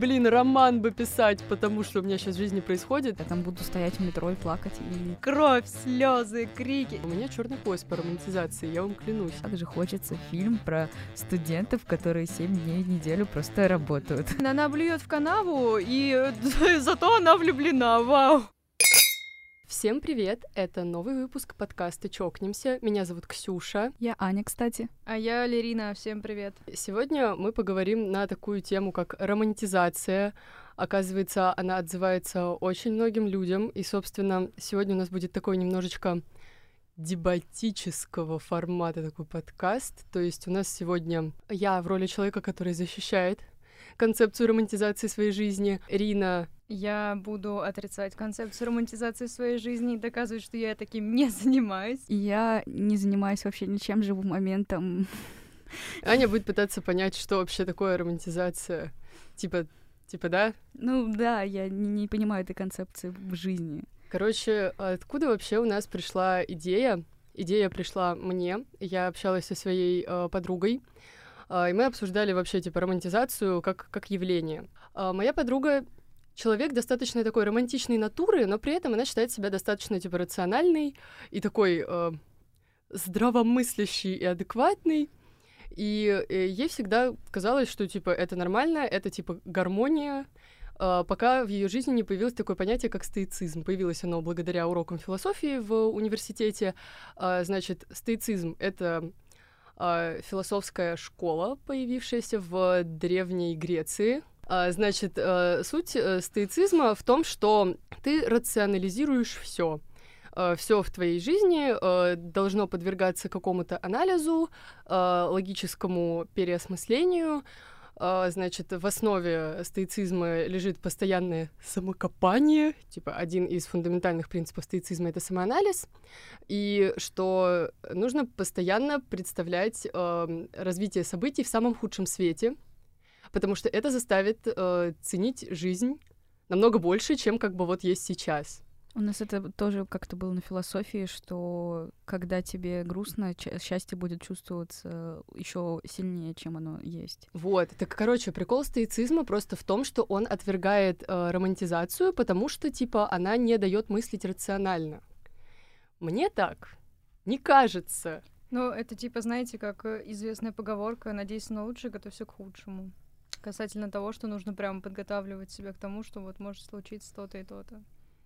блин, роман бы писать, потому что у меня сейчас в жизни происходит. Я там буду стоять в метро и плакать. И... Кровь, слезы, крики. У меня черный пояс по романтизации, я вам клянусь. Также хочется фильм про студентов, которые 7 дней в неделю просто работают. Она блюет в канаву, и зато она влюблена. Вау! Всем привет! Это новый выпуск подкаста «Чокнемся». Меня зовут Ксюша. Я Аня, кстати. А я Лерина. Всем привет. Сегодня мы поговорим на такую тему, как романтизация. Оказывается, она отзывается очень многим людям. И, собственно, сегодня у нас будет такой немножечко дебатического формата такой подкаст. То есть у нас сегодня я в роли человека, который защищает концепцию романтизации своей жизни. Рина я буду отрицать концепцию романтизации своей жизни и доказывать, что я таким не занимаюсь. Я не занимаюсь вообще ничем, живу моментом. Аня будет пытаться понять, что вообще такое романтизация. Типа, типа, да? Ну да, я не, не понимаю этой концепции в жизни. Короче, откуда вообще у нас пришла идея? Идея пришла мне. Я общалась со своей э, подругой, э, и мы обсуждали вообще типа романтизацию как как явление. Э, моя подруга человек достаточно такой романтичной натуры, но при этом она считает себя достаточно типа рациональной и такой э, здравомыслящий и адекватный. И э, ей всегда казалось, что типа это нормально, это типа гармония, э, пока в ее жизни не появилось такое понятие, как стоицизм. Появилось оно благодаря урокам философии в университете. Э, значит, стоицизм — это э, философская школа, появившаяся в Древней Греции, а, значит, э, суть э, стоицизма в том, что ты рационализируешь все. Э, все в твоей жизни должно подвергаться какому-то анализу, логическому переосмыслению. Значит, в основе стоицизма лежит постоянное самокопание, типа один из фундаментальных принципов стоицизма — это самоанализ, и что нужно постоянно представлять развитие событий в самом худшем свете — потому что это заставит э, ценить жизнь намного больше, чем как бы вот есть сейчас. У нас это тоже как-то было на философии, что когда тебе грустно, счастье будет чувствоваться еще сильнее, чем оно есть. Вот. Так, короче, прикол стоицизма просто в том, что он отвергает э, романтизацию, потому что, типа, она не дает мыслить рационально. Мне так не кажется. Ну, это типа, знаете, как э, известная поговорка «надейся на лучшее, готовься к худшему» касательно того, что нужно прямо подготавливать себя к тому, что вот может случиться то-то и то-то.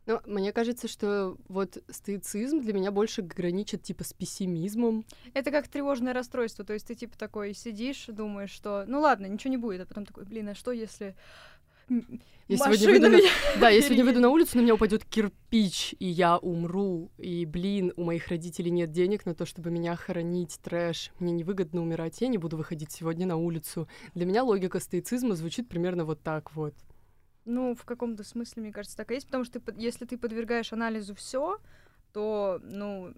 Ну, мне кажется, что вот стоицизм для меня больше граничит типа с пессимизмом. Это как тревожное расстройство, то есть ты типа такой сидишь, думаешь, что ну ладно, ничего не будет, а потом такой, блин, а что если я сегодня выйду на... Да, я сегодня выйду на улицу, на меня упадет кирпич, и я умру. И, блин, у моих родителей нет денег на то, чтобы меня хоронить, трэш. Мне невыгодно умирать, я не буду выходить сегодня на улицу. Для меня логика стоицизма звучит примерно вот так вот. Ну, в каком-то смысле, мне кажется, так и есть, потому что ты, если ты подвергаешь анализу все, то, ну,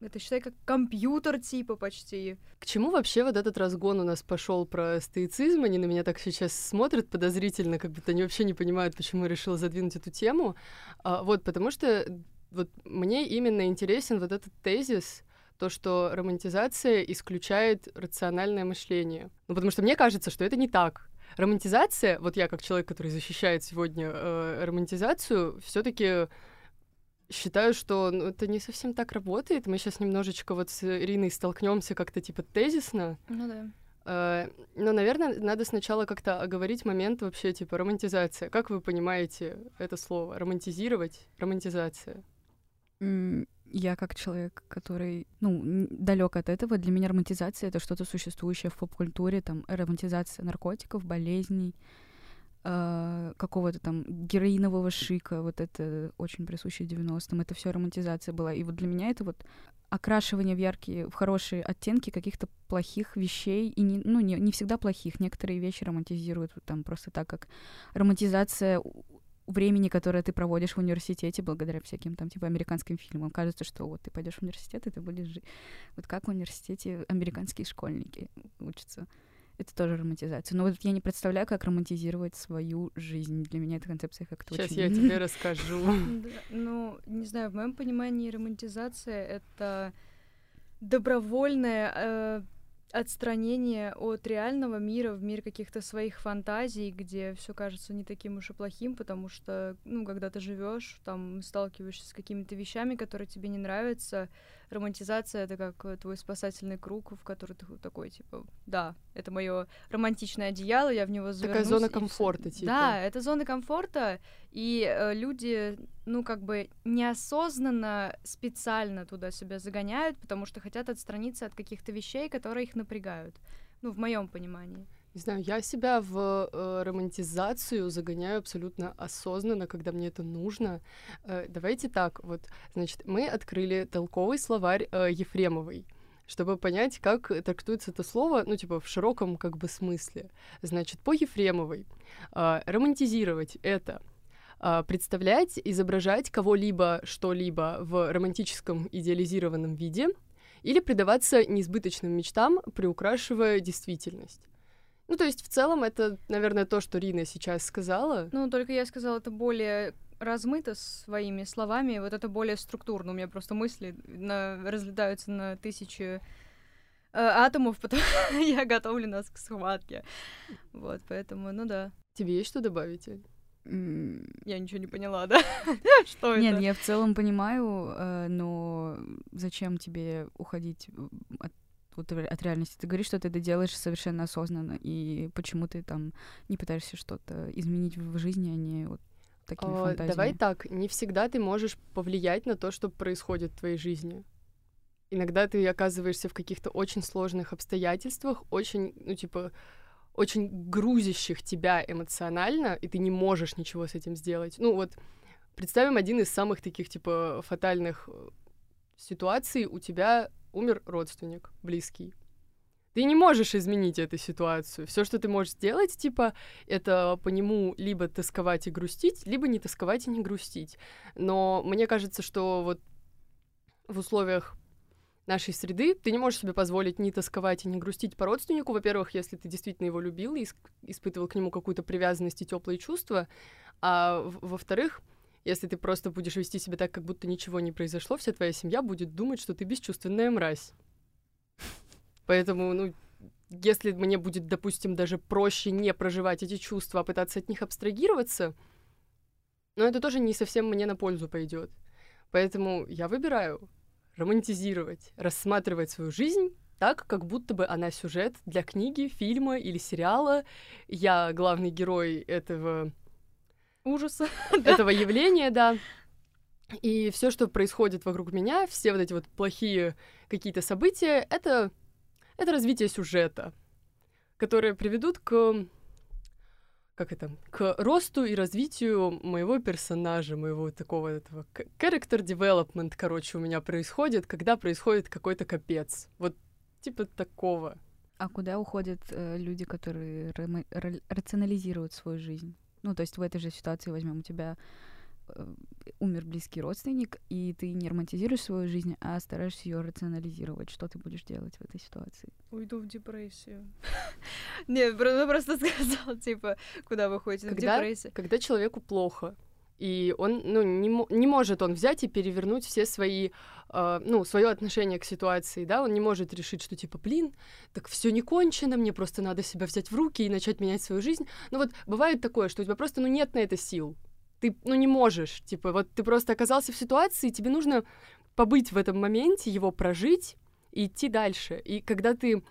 это считай как компьютер типа почти. К чему вообще вот этот разгон у нас пошел про стоицизм? Они на меня так сейчас смотрят подозрительно, как будто они вообще не понимают, почему я решила задвинуть эту тему. А, вот, потому что вот мне именно интересен вот этот тезис, то, что романтизация исключает рациональное мышление. Ну, потому что мне кажется, что это не так. Романтизация, вот я как человек, который защищает сегодня э, романтизацию, все-таки считаю, что ну, это не совсем так работает. Мы сейчас немножечко вот с Ириной столкнемся как-то типа тезисно. Ну да. Uh, но, наверное, надо сначала как-то оговорить момент вообще, типа, романтизация. Как вы понимаете это слово? Романтизировать? Романтизация? Я как человек, который, ну, далек от этого, для меня романтизация — это что-то существующее в поп-культуре, там, романтизация наркотиков, болезней, э, какого-то там героинового шика, вот это очень присуще 90-м, это все романтизация была. И вот для меня это вот окрашивание в яркие, в хорошие оттенки каких-то плохих вещей, и не, ну, не, не всегда плохих, некоторые вещи романтизируют вот там просто так, как романтизация времени, которое ты проводишь в университете благодаря всяким там типа американским фильмам. Кажется, что вот ты пойдешь в университет, и ты будешь жить. Вот как в университете американские школьники учатся это тоже романтизация. Но вот я не представляю, как романтизировать свою жизнь. Для меня эта концепция как-то Сейчас очень... я тебе расскажу. Ну, не знаю, в моем понимании романтизация — это добровольное э, отстранение от реального мира в мир каких-то своих фантазий, где все кажется не таким уж и плохим, потому что, ну, когда ты живешь, там сталкиваешься с какими-то вещами, которые тебе не нравятся. Романтизация это как э, твой спасательный круг, в который ты такой, типа, да, это мое романтичное одеяло, я в него завернусь. Такая зона комфорта, типа. Да, это зона комфорта, и э, люди, ну, как бы неосознанно, специально туда себя загоняют, потому что хотят отстраниться от каких-то вещей, которые их напрягают. Ну, в моем понимании. Не знаю, я себя в э, романтизацию загоняю абсолютно осознанно, когда мне это нужно. Э, давайте так, вот, значит, мы открыли толковый словарь э, Ефремовой чтобы понять, как трактуется это слово, ну, типа, в широком, как бы, смысле. Значит, по Ефремовой э, романтизировать — это э, представлять, изображать кого-либо, что-либо в романтическом идеализированном виде или предаваться неизбыточным мечтам, приукрашивая действительность. Ну, то есть, в целом, это, наверное, то, что Рина сейчас сказала. Ну, только я сказала это более размыто своими словами, вот это более структурно. У меня просто мысли на, разлетаются на тысячи э, атомов, потому я готовлю нас к схватке. Вот, поэтому, ну да. Тебе есть что добавить? Я ничего не поняла, да? Что Нет, это? я в целом понимаю, э, но зачем тебе уходить от, от реальности? Ты говоришь, что ты это делаешь совершенно осознанно, и почему ты там не пытаешься что-то изменить в жизни, а не вот такими А, фантазиями? Давай так, не всегда ты можешь повлиять на то, что происходит в твоей жизни. Иногда ты оказываешься в каких-то очень сложных обстоятельствах, очень, ну, типа, очень грузящих тебя эмоционально, и ты не можешь ничего с этим сделать. Ну, вот, представим один из самых таких, типа, фатальных э, ситуаций. У тебя умер родственник близкий. Ты не можешь изменить эту ситуацию. Все, что ты можешь сделать, типа, это по нему либо тосковать и грустить, либо не тосковать и не грустить. Но мне кажется, что вот в условиях нашей среды ты не можешь себе позволить не тосковать и не грустить по родственнику. Во-первых, если ты действительно его любил и испытывал к нему какую-то привязанность и теплые чувства. А во-вторых, если ты просто будешь вести себя так, как будто ничего не произошло, вся твоя семья будет думать, что ты бесчувственная мразь. Поэтому, ну, если мне будет, допустим, даже проще не проживать эти чувства, а пытаться от них абстрагироваться, но это тоже не совсем мне на пользу пойдет. Поэтому я выбираю романтизировать, рассматривать свою жизнь так, как будто бы она сюжет для книги, фильма или сериала. Я главный герой этого Ужаса. этого явления, да. И все, что происходит вокруг меня, все вот эти вот плохие какие-то события, это, это развитие сюжета, которые приведут к как это, к росту и развитию моего персонажа, моего такого этого character development, короче, у меня происходит, когда происходит какой-то капец. Вот типа такого. А куда уходят э, люди, которые рационализируют свою жизнь? Ну, то есть в этой же ситуации возьмем у тебя э, умер близкий родственник, и ты не романтизируешь свою жизнь, а стараешься ее рационализировать. Что ты будешь делать в этой ситуации? Уйду в депрессию. Не, ну, просто сказал, типа, куда вы ходите в депрессию. когда человеку плохо, и он, ну, не, не может он взять и перевернуть все свои, э, ну, свое отношение к ситуации, да, он не может решить, что типа, блин, так все не кончено, мне просто надо себя взять в руки и начать менять свою жизнь. Ну вот бывает такое, что у тебя просто, ну, нет на это сил. Ты, ну, не можешь, типа, вот ты просто оказался в ситуации, тебе нужно побыть в этом моменте, его прожить и идти дальше. И когда ты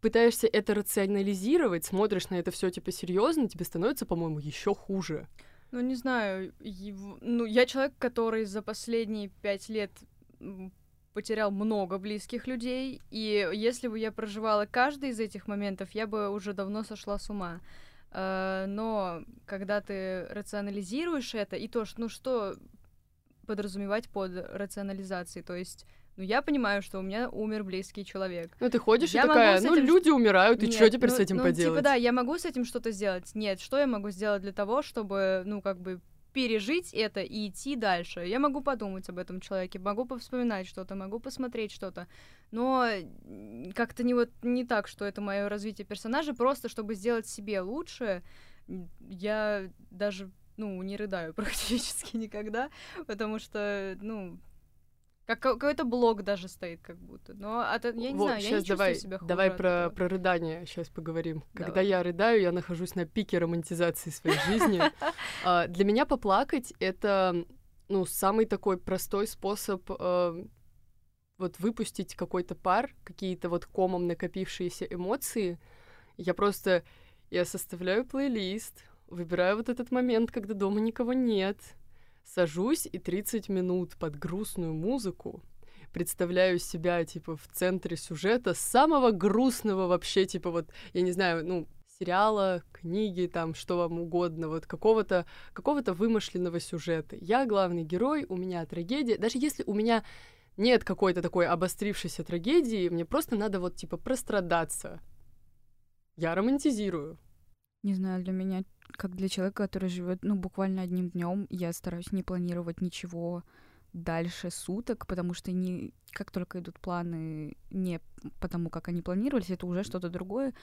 пытаешься это рационализировать, смотришь на это все типа серьезно, тебе становится, по-моему, еще хуже. Ну, не знаю, его- ну, я человек, который за последние пять лет потерял много близких людей, и если бы я проживала каждый из этих моментов, я бы уже давно сошла с ума. Э, Но когда ты рационализируешь это, и то, ну, что подразумевать под рационализацией, то есть, ну, я понимаю, что у меня умер близкий человек. Ну, ты ходишь Я и такая, ну, этим люди умирают, и Нет, что теперь ну- с этим ну, поделать? Типа, да, я могу с этим что-то сделать. Нет, что я могу сделать для того, чтобы, ну, как бы пережить это и идти дальше. Я могу подумать об этом человеке, могу повспоминать что-то, могу посмотреть что-то, но как-то не вот не так, что это мое развитие персонажа, просто чтобы сделать себе лучше, я даже, ну, не рыдаю практически никогда, потому что, ну, Как какой-то блок даже стоит, как будто. Но это, я не Вот, знаю, я не давай, себя хуже давай от про, этого. про рыдание сейчас поговорим. Когда Давай. я рыдаю, я нахожусь на пике романтизации своей жизни. А, Для меня поплакать — это, ну, самый такой простой способ э, вот выпустить какой-то пар, какие-то вот комом накопившиеся эмоции. Я просто, я составляю плейлист, выбираю вот этот момент, когда дома никого нет, сажусь и 30 минут под грустную музыку представляю себя, типа, в центре сюжета самого грустного вообще, типа, вот, я не знаю, ну, сериала, книги, там, что вам угодно, вот какого-то какого-то вымышленного сюжета. Я главный герой, у меня трагедия. Даже если у меня нет какой-то такой обострившейся трагедии, мне просто надо вот, типа, прострадаться. Я романтизирую. Не знаю, для меня, как для человека, который живет, ну, буквально одним днем, я стараюсь не планировать ничего дальше суток, потому что не как только идут планы не потому, как они планировались, это уже что-то другое.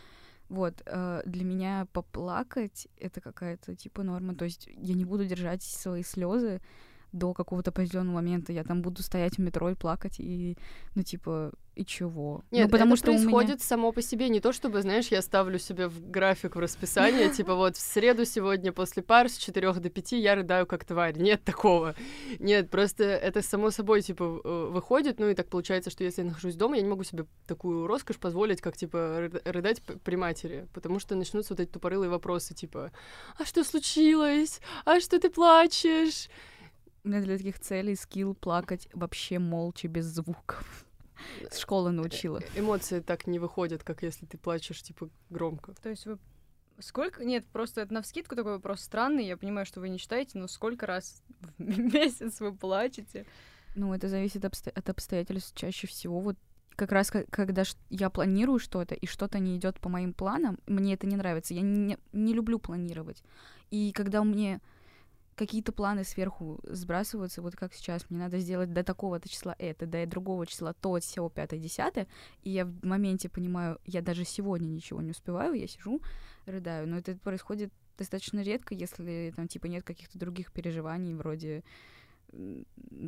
Вот, э, для меня поплакать это какая-то типа норма. То есть я не буду держать свои слезы до какого-то определенного момента. Я там буду стоять в метро и плакать, и, ну, типа, и чего? Нет, ну, потому это что у меня- происходит само по себе. Не то чтобы, знаешь, я ставлю себе в график, в расписание, типа вот в среду сегодня после пар с 4 до 5 я рыдаю как тварь. Нет такого. Нет, просто это само собой, типа, э, выходит. Ну и так получается, что если я нахожусь дома, я не могу себе такую роскошь позволить, как, типа, ры- рыдать при матери. Потому что начнутся вот эти тупорылые вопросы, типа, а что случилось? А что ты плачешь? У меня для таких целей скилл плакать вообще молча, без звуков. С школы научила. Э, Эмоции так не выходят, как если ты плачешь, типа, громко. То есть вы сколько? Нет, просто это навскидку такой вопрос странный. Я понимаю, что вы не читаете, но сколько раз в месяц вы плачете? Ну, это зависит обсто- от обстоятельств чаще всего. Вот как раз когда я планирую что-то, и что-то не идет по моим планам, мне это не нравится. Я не, не люблю планировать. И когда у меня какие-то планы сверху сбрасываются, вот как сейчас, мне надо сделать до такого-то числа это, до другого числа то, все, пятое, десятое, и я в моменте понимаю, я даже сегодня ничего не успеваю, я сижу, рыдаю, но это происходит достаточно редко, если там типа нет каких-то других переживаний вроде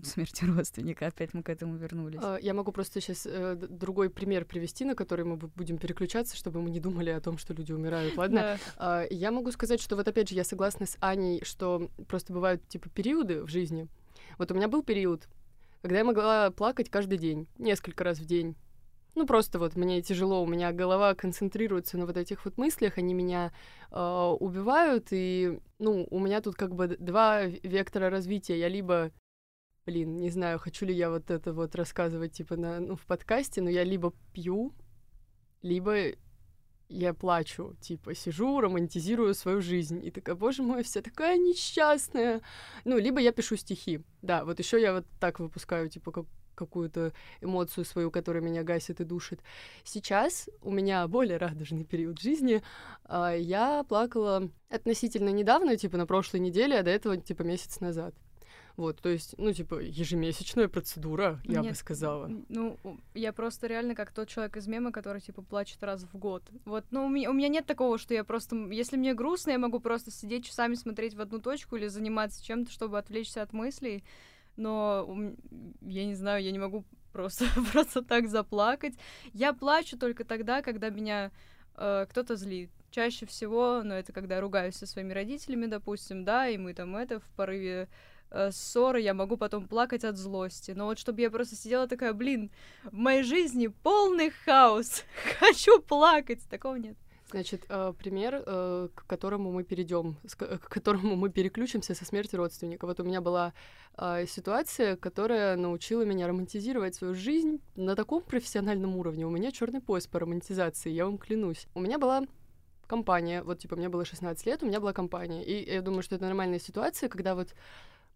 смерти родственника. Опять мы к этому вернулись. А, Я могу просто сейчас другой пример привести, на который мы бу- будем переключаться, чтобы мы не думали о том, что люди умирают. Ладно? Да. А, Я могу сказать, что вот опять же я согласна с Аней, что просто бывают типа периоды в жизни. Вот у меня был период, когда я могла плакать каждый день, несколько раз в день. Ну, просто вот мне тяжело, у меня голова концентрируется на вот этих вот мыслях, они меня э, убивают, и, ну, у меня тут как бы два вектора развития. Я либо, блин, не знаю, хочу ли я вот это вот рассказывать, типа, на, ну, в подкасте, но я либо пью, либо я плачу, типа, сижу, романтизирую свою жизнь, и такая, боже мой, вся такая несчастная. Ну, либо я пишу стихи. Да, вот еще я вот так выпускаю, типа, как какую-то эмоцию свою, которая меня гасит и душит. Сейчас у меня более радужный период жизни. А, Я плакала относительно недавно, типа на прошлой неделе, а до этого типа месяц назад. Вот, то есть, ну, типа, ежемесячная процедура, я бы Нет, сказала. н- Ну, я просто реально как тот человек из мема, который, типа, плачет раз в год. Вот, ну, у меня, у меня нет такого, что я просто... Если мне грустно, я могу просто сидеть часами смотреть в одну точку или заниматься чем-то, чтобы отвлечься от мыслей. Но я не знаю, я не могу просто, просто так заплакать. Я плачу только тогда, когда меня э, кто-то злит. Чаще всего, ну, это когда я ругаюсь со своими родителями, допустим, да, и мы там это в порыве э, ссоры, я могу потом плакать от злости. Но вот чтобы я просто сидела такая, блин, в моей жизни полный хаос, хочу плакать, такого нет. Значит, э, пример, э, к которому мы перейдем, к которому мы переключимся со смерти родственника. Вот у меня была э, ситуация, которая научила меня романтизировать свою жизнь на таком профессиональном уровне. У меня черный пояс по романтизации, я вам клянусь. У меня была компания, вот типа мне было 16 лет, у меня была компания. И я думаю, что это нормальная ситуация, когда вот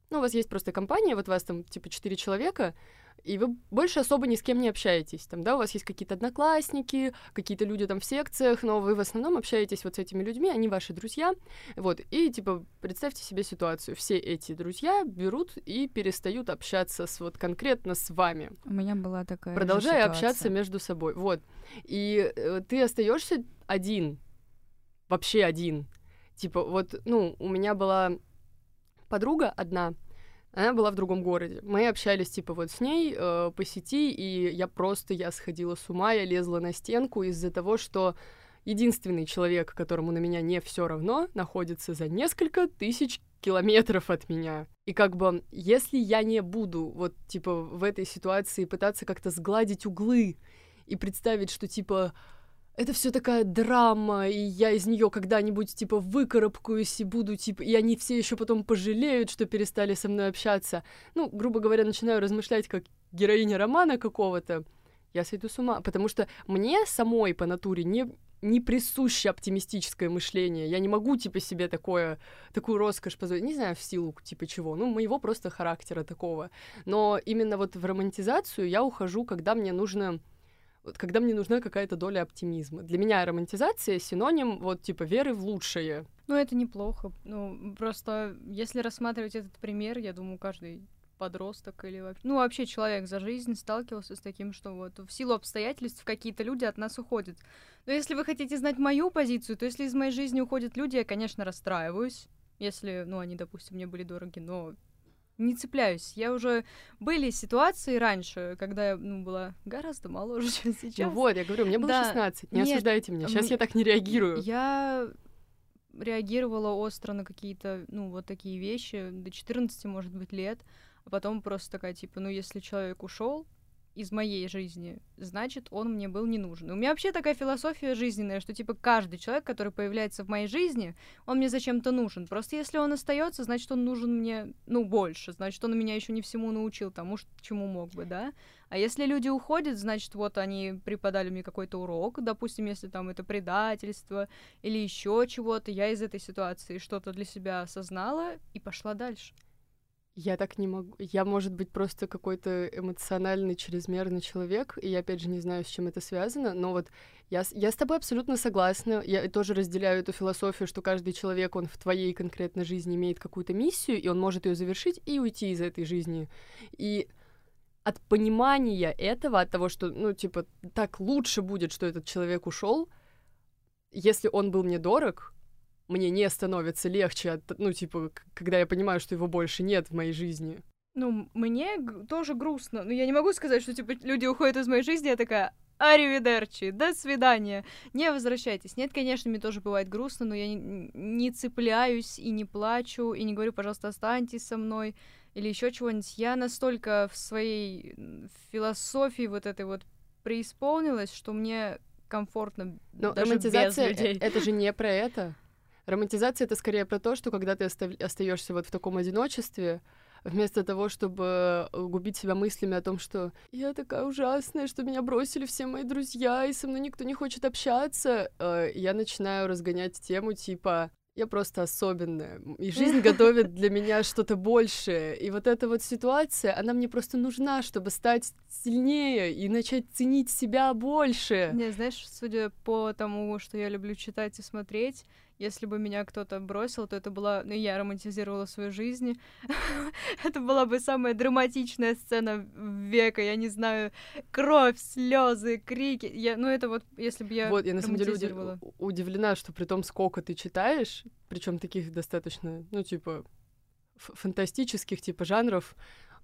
ну, у вас есть просто компания, вот вас там типа 4 человека, и вы больше особо ни с кем не общаетесь. Там, да, у вас есть какие-то одноклассники, какие-то люди там в секциях, но вы в основном общаетесь вот с этими людьми, они ваши друзья. Вот, и типа представьте себе ситуацию. Все эти друзья берут и перестают общаться с вот конкретно с вами, У меня была такая продолжая общаться между собой. Вот. И э, ты остаешься один, вообще один. Типа, вот, ну, у меня была подруга одна, Она была в другом городе. Мы общались, типа, вот с ней э, по сети, и я просто, я сходила с ума, я лезла на стенку из-за того, что единственный человек, которому на меня не все равно, находится за несколько тысяч километров от меня. И как бы, если я не буду вот, типа, в этой ситуации пытаться как-то сгладить углы и представить, что, типа, это все такая драма, и я из нее когда-нибудь типа выкарабкаюсь и буду типа, и они все еще потом пожалеют, что перестали со мной общаться. Ну, грубо говоря, начинаю размышлять как героиня романа какого-то. Я сойду с ума, потому что мне самой по натуре не не присуще оптимистическое мышление. Я не могу, типа, себе такое, такую роскошь позволить. Не знаю, в силу, типа, чего. Ну, моего просто характера такого. Но именно вот в романтизацию я ухожу, когда мне нужно вот когда мне нужна какая-то доля оптимизма. Для меня романтизация синоним вот типа веры в лучшее. Ну, это неплохо. Ну, просто если рассматривать этот пример, я думаю, каждый подросток или вообще, ну, вообще человек за жизнь сталкивался с таким, что вот в силу обстоятельств какие-то люди от нас уходят. Но если вы хотите знать мою позицию, то если из моей жизни уходят люди, я, конечно, расстраиваюсь, если, ну, они, допустим, мне были дороги, но не цепляюсь. Я уже... Были ситуации раньше, когда я ну, была гораздо моложе, чем сейчас. Ну вот, я говорю, мне было да. 16. Не Нет, осуждайте меня. Сейчас я так не реагирую. Я реагировала остро на какие-то, ну, вот такие вещи до 14, может быть, лет. А потом просто такая, типа, ну, если человек ушел, из моей жизни, значит, он мне был не нужен. У меня вообще такая философия жизненная, что типа каждый человек, который появляется в моей жизни, он мне зачем-то нужен. Просто если он остается, значит, он нужен мне, ну, больше, значит, он меня еще не всему научил тому, чему мог бы, да. А если люди уходят, значит, вот они преподали мне какой-то урок, допустим, если там это предательство или еще чего-то, я из этой ситуации что-то для себя осознала и пошла дальше. Я так не могу. Я, может быть, просто какой-то эмоциональный, чрезмерный человек, и я, опять же, не знаю, с чем это связано, но вот я, я с тобой абсолютно согласна. Я тоже разделяю эту философию, что каждый человек, он в твоей конкретной жизни имеет какую-то миссию, и он может ее завершить и уйти из этой жизни. И от понимания этого, от того, что, ну, типа, так лучше будет, что этот человек ушел, если он был мне дорог, мне не становится легче, от, ну, типа, когда я понимаю, что его больше нет в моей жизни. Ну, мне тоже грустно. Но я не могу сказать, что, типа, люди уходят из моей жизни, я такая, Аривидерчи, до свидания. Не возвращайтесь. Нет, конечно, мне тоже бывает грустно, но я не, не цепляюсь и не плачу, и не говорю, пожалуйста, останьтесь со мной, или еще чего-нибудь. Я настолько в своей философии вот этой вот преисполнилась, что мне комфортно но даже романтизация без людей. это же не про это. Романтизация это скорее про то, что когда ты остаешься вот в таком одиночестве, вместо того, чтобы э, губить себя мыслями о том, что я такая ужасная, что меня бросили все мои друзья, и со мной никто не хочет общаться, э, я начинаю разгонять тему типа я просто особенная, и жизнь готовит для меня что-то большее. И вот эта вот ситуация, она мне просто нужна, чтобы стать сильнее и начать ценить себя больше. Не, знаешь, судя по тому, что я люблю читать и смотреть, если бы меня кто-то бросил, то это была... Ну, я романтизировала свою жизнь. это была бы самая драматичная сцена века, я не знаю, кровь, слезы, крики. Я, ну, это вот, если бы я Вот, я на самом деле удивлена, что при том, сколько ты читаешь, причем таких достаточно, ну, типа, фантастических, типа, жанров,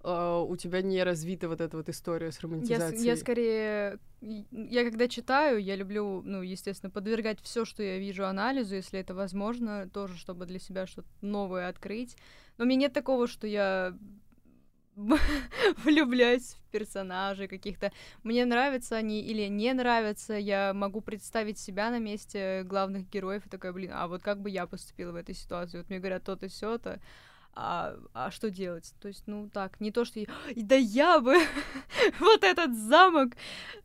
Uh, у тебя не развита вот эта вот история с романтизацией. Я, я скорее, я когда читаю, я люблю, ну, естественно, подвергать все, что я вижу анализу, если это возможно, тоже, чтобы для себя что-то новое открыть. Но у меня нет такого, что я влюбляюсь в персонажей каких-то. Мне нравятся они или не нравятся. Я могу представить себя на месте главных героев и такая, блин, а вот как бы я поступила в этой ситуации? Вот мне говорят то-то, сё-то а, а что делать? То есть, ну так, не то, что я, да я бы вот этот замок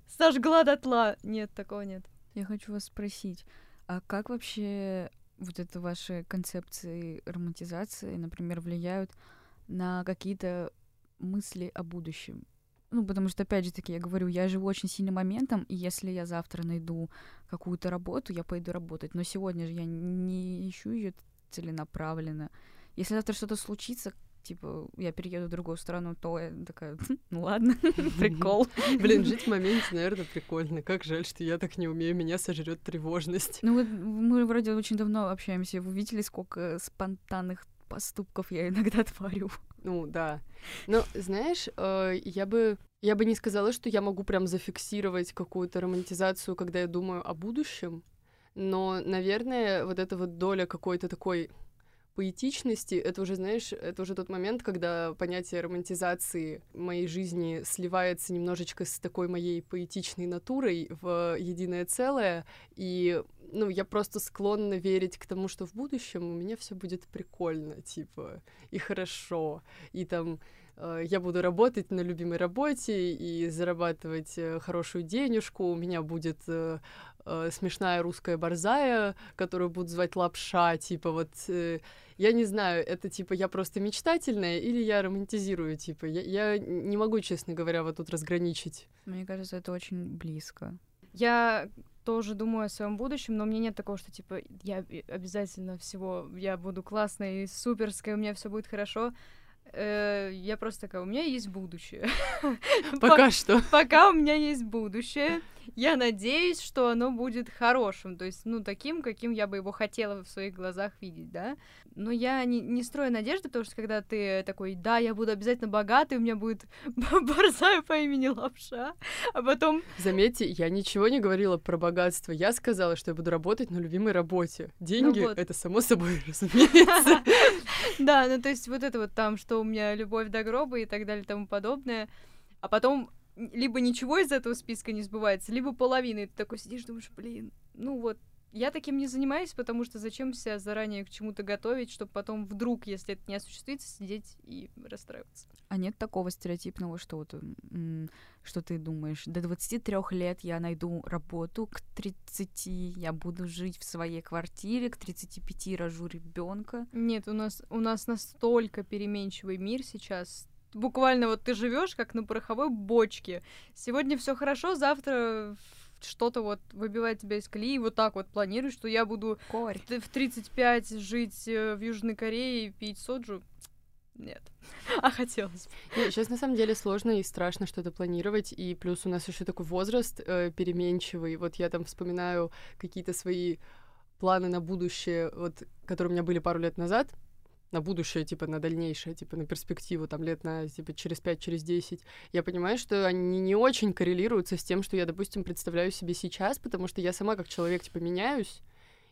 сожгла дотла. Нет, такого нет. Я хочу вас спросить, а как вообще вот это ваши концепции романтизации, например, влияют на какие-то мысли о будущем? Ну, потому что, опять же таки, я говорю, я живу очень сильным моментом, и если я завтра найду какую-то работу, я пойду работать. Но сегодня же я не ищу ее целенаправленно. Если завтра что-то случится, типа, я перееду в другую страну, то я такая, «Хм, ну ладно, прикол. Блин, жить в моменте, наверное, прикольно. Как жаль, что я так не умею, меня сожрет тревожность. Ну, мы вроде очень давно общаемся. Вы видели, сколько спонтанных поступков я иногда творю? Ну, да. Но, знаешь, э, я бы я бы не сказала, что я могу прям зафиксировать какую-то романтизацию, когда я думаю о будущем. Но, наверное, вот эта вот доля какой-то такой поэтичности, это уже, знаешь, это уже тот момент, когда понятие романтизации моей жизни сливается немножечко с такой моей поэтичной натурой в единое целое, и ну, я просто склонна верить к тому, что в будущем у меня все будет прикольно, типа, и хорошо, и там э, я буду работать на любимой работе и зарабатывать э, хорошую денежку, у меня будет э, смешная русская борзая, которую будут звать лапша, типа вот, э, я не знаю, это типа я просто мечтательная или я романтизирую, типа, я, я не могу, честно говоря, вот тут разграничить. Мне кажется, это очень близко. Я тоже думаю о своем будущем, но у меня нет такого, что типа я обязательно всего, я буду классной, суперской, у меня все будет хорошо. Э, я просто такая, у меня есть будущее. Пока что. Пока у меня есть будущее. Я надеюсь, что оно будет хорошим, то есть, ну, таким, каким я бы его хотела в своих глазах видеть, да. Но я не, не строю надежды, потому что когда ты такой, да, я буду обязательно богатый, у меня будет борзая по имени Лапша, а потом... Заметьте, я ничего не говорила про богатство, я сказала, что я буду работать на любимой работе. Деньги ну вот. — это само собой, разумеется. Да, ну то есть вот это вот там, что у меня любовь до гроба и так далее и тому подобное, а потом либо ничего из этого списка не сбывается, либо половина, и ты такой сидишь, думаешь, блин, ну вот, я таким не занимаюсь, потому что зачем себя заранее к чему-то готовить, чтобы потом вдруг, если это не осуществится, сидеть и расстраиваться. А нет такого стереотипного, что вот, что ты думаешь, до 23 лет я найду работу, к 30 я буду жить в своей квартире, к 35 рожу ребенка. Нет, у нас, у нас настолько переменчивый мир сейчас, буквально вот ты живешь как на пороховой бочке. Сегодня все хорошо, завтра что-то вот выбивает тебя из колеи, вот так вот планируешь, что я буду Корь. в 35 жить э, в Южной Корее и пить соджу. Нет. А хотелось. Нет, сейчас на самом деле сложно и страшно что-то планировать, и плюс у нас еще такой возраст э, переменчивый. Вот я там вспоминаю какие-то свои планы на будущее, вот, которые у меня были пару лет назад, на будущее, типа, на дальнейшее, типа, на перспективу, там, лет на, типа, через 5, через 10, я понимаю, что они не очень коррелируются с тем, что я, допустим, представляю себе сейчас, потому что я сама как человек, типа, меняюсь,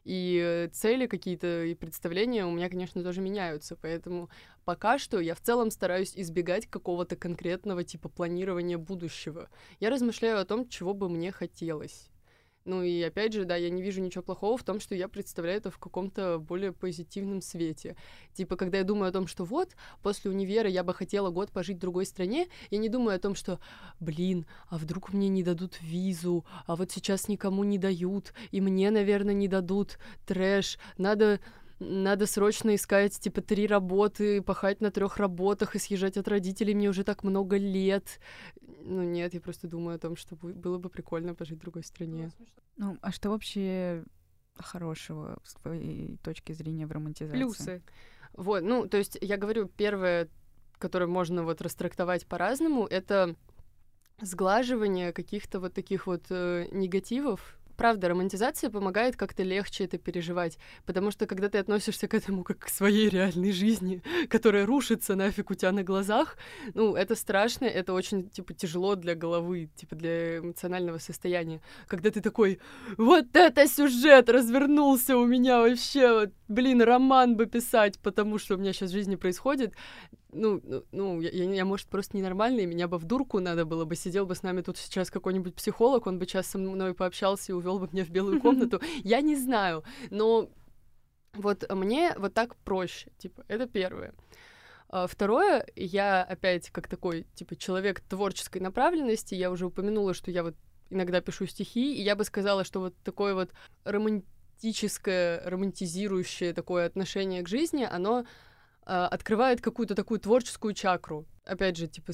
и цели какие-то и представления у меня, конечно, тоже меняются, поэтому пока что я в целом стараюсь избегать какого-то конкретного типа планирования будущего. Я размышляю о том, чего бы мне хотелось. Ну и опять же, да, я не вижу ничего плохого в том, что я представляю это в каком-то более позитивном свете. Типа, когда я думаю о том, что вот, после универа я бы хотела год пожить в другой стране, я не думаю о том, что, блин, а вдруг мне не дадут визу, а вот сейчас никому не дают, и мне, наверное, не дадут трэш, надо надо срочно искать, типа, три работы, пахать на трех работах и съезжать от родителей. Мне уже так много лет. Ну, нет, я просто думаю о том, что было бы прикольно пожить в другой стране. Ну, а что вообще хорошего с твоей точки зрения в романтизации? Плюсы. Вот, ну, то есть я говорю, первое, которое можно вот растрактовать по-разному, это сглаживание каких-то вот таких вот э, негативов, правда, романтизация помогает как-то легче это переживать, потому что когда ты относишься к этому как к своей реальной жизни, которая рушится нафиг у тебя на глазах, ну, это страшно, это очень, типа, тяжело для головы, типа, для эмоционального состояния. Когда ты такой, вот это сюжет развернулся у меня вообще, вот, блин, роман бы писать, потому что у меня сейчас в жизни происходит, ну, ну, ну я, я, я, может, просто ненормальный, меня бы в дурку надо было бы, сидел бы с нами тут сейчас какой-нибудь психолог, он бы сейчас со мной пообщался и увел бы меня в белую комнату. Я не знаю, но вот мне вот так проще, типа, это первое. А второе, я опять как такой, типа, человек творческой направленности, я уже упомянула, что я вот иногда пишу стихи, и я бы сказала, что вот такое вот романтическое, романтизирующее такое отношение к жизни, оно открывает какую-то такую творческую чакру. Опять же, типа,